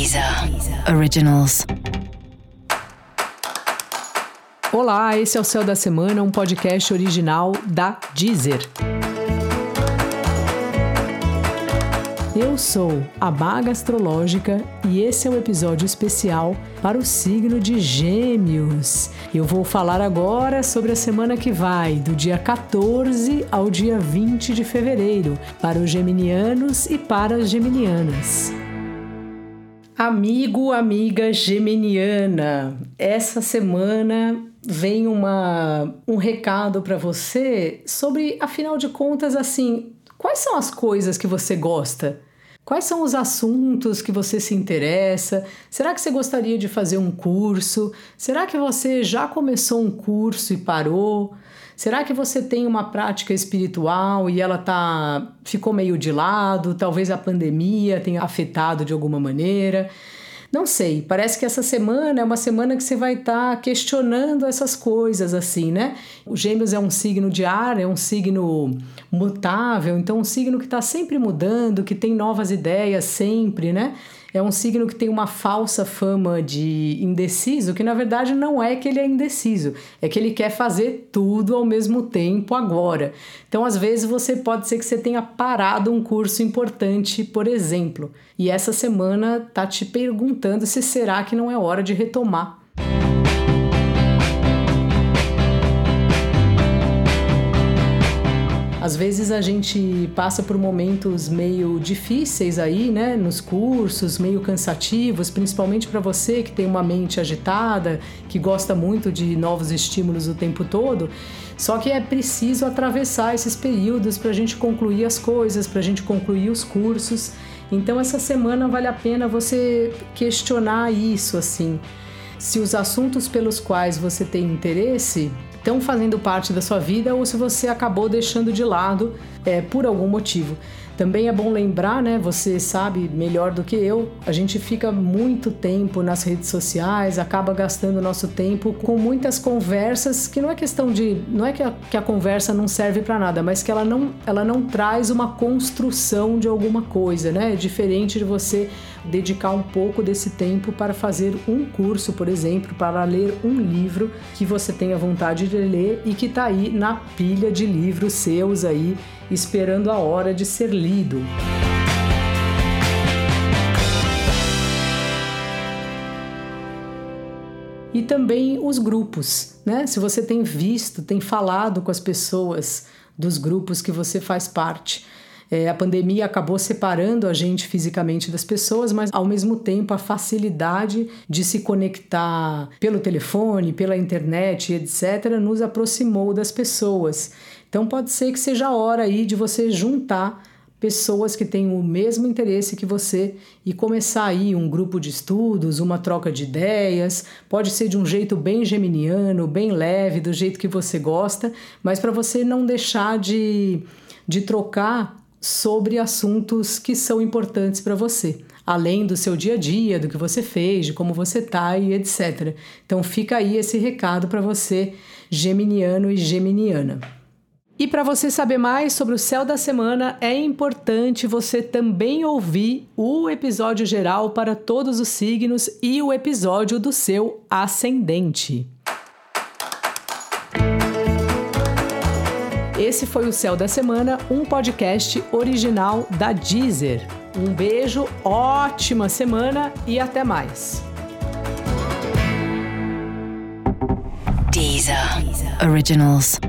Deezer Originals. Olá, esse é o Céu da Semana, um podcast original da Deezer. Eu sou a Baga Astrológica e esse é um episódio especial para o signo de Gêmeos. Eu vou falar agora sobre a semana que vai, do dia 14 ao dia 20 de fevereiro, para os geminianos e para as geminianas. Amigo, amiga geminiana, essa semana vem uma, um recado para você sobre, afinal de contas, assim, quais são as coisas que você gosta? Quais são os assuntos que você se interessa? Será que você gostaria de fazer um curso? Será que você já começou um curso e parou? Será que você tem uma prática espiritual e ela tá ficou meio de lado? Talvez a pandemia tenha afetado de alguma maneira. Não sei, parece que essa semana é uma semana que você vai estar tá questionando essas coisas assim, né? O Gêmeos é um signo de ar, é um signo mutável, então um signo que está sempre mudando, que tem novas ideias sempre, né? É um signo que tem uma falsa fama de indeciso, que na verdade não é que ele é indeciso, é que ele quer fazer tudo ao mesmo tempo agora. Então, às vezes, você pode ser que você tenha parado um curso importante, por exemplo, e essa semana tá te perguntando se será que não é hora de retomar Às vezes a gente passa por momentos meio difíceis aí, né, nos cursos, meio cansativos, principalmente para você que tem uma mente agitada, que gosta muito de novos estímulos o tempo todo. Só que é preciso atravessar esses períodos para a gente concluir as coisas, para a gente concluir os cursos. Então essa semana vale a pena você questionar isso assim. Se os assuntos pelos quais você tem interesse estão fazendo parte da sua vida ou se você acabou deixando de lado é, por algum motivo. Também é bom lembrar, né? Você sabe melhor do que eu, a gente fica muito tempo nas redes sociais, acaba gastando nosso tempo com muitas conversas que não é questão de. Não é que a, que a conversa não serve para nada, mas que ela não, ela não traz uma construção de alguma coisa, né? É diferente de você dedicar um pouco desse tempo para fazer um curso, por exemplo, para ler um livro que você tenha vontade de ler e que está aí na pilha de livros seus aí esperando a hora de ser lido. E também os grupos, né? Se você tem visto, tem falado com as pessoas dos grupos que você faz parte. É, a pandemia acabou separando a gente fisicamente das pessoas, mas ao mesmo tempo a facilidade de se conectar pelo telefone, pela internet, etc., nos aproximou das pessoas. Então pode ser que seja a hora aí de você juntar pessoas que têm o mesmo interesse que você e começar aí um grupo de estudos, uma troca de ideias. Pode ser de um jeito bem geminiano, bem leve, do jeito que você gosta, mas para você não deixar de, de trocar sobre assuntos que são importantes para você, além do seu dia a dia, do que você fez, de como você tá e etc. Então fica aí esse recado para você, geminiano e geminiana. E para você saber mais sobre o céu da semana, é importante você também ouvir o episódio geral para todos os signos e o episódio do seu ascendente. Esse foi o Céu da Semana, um podcast original da Deezer. Um beijo, ótima semana e até mais. Deezer. Originals.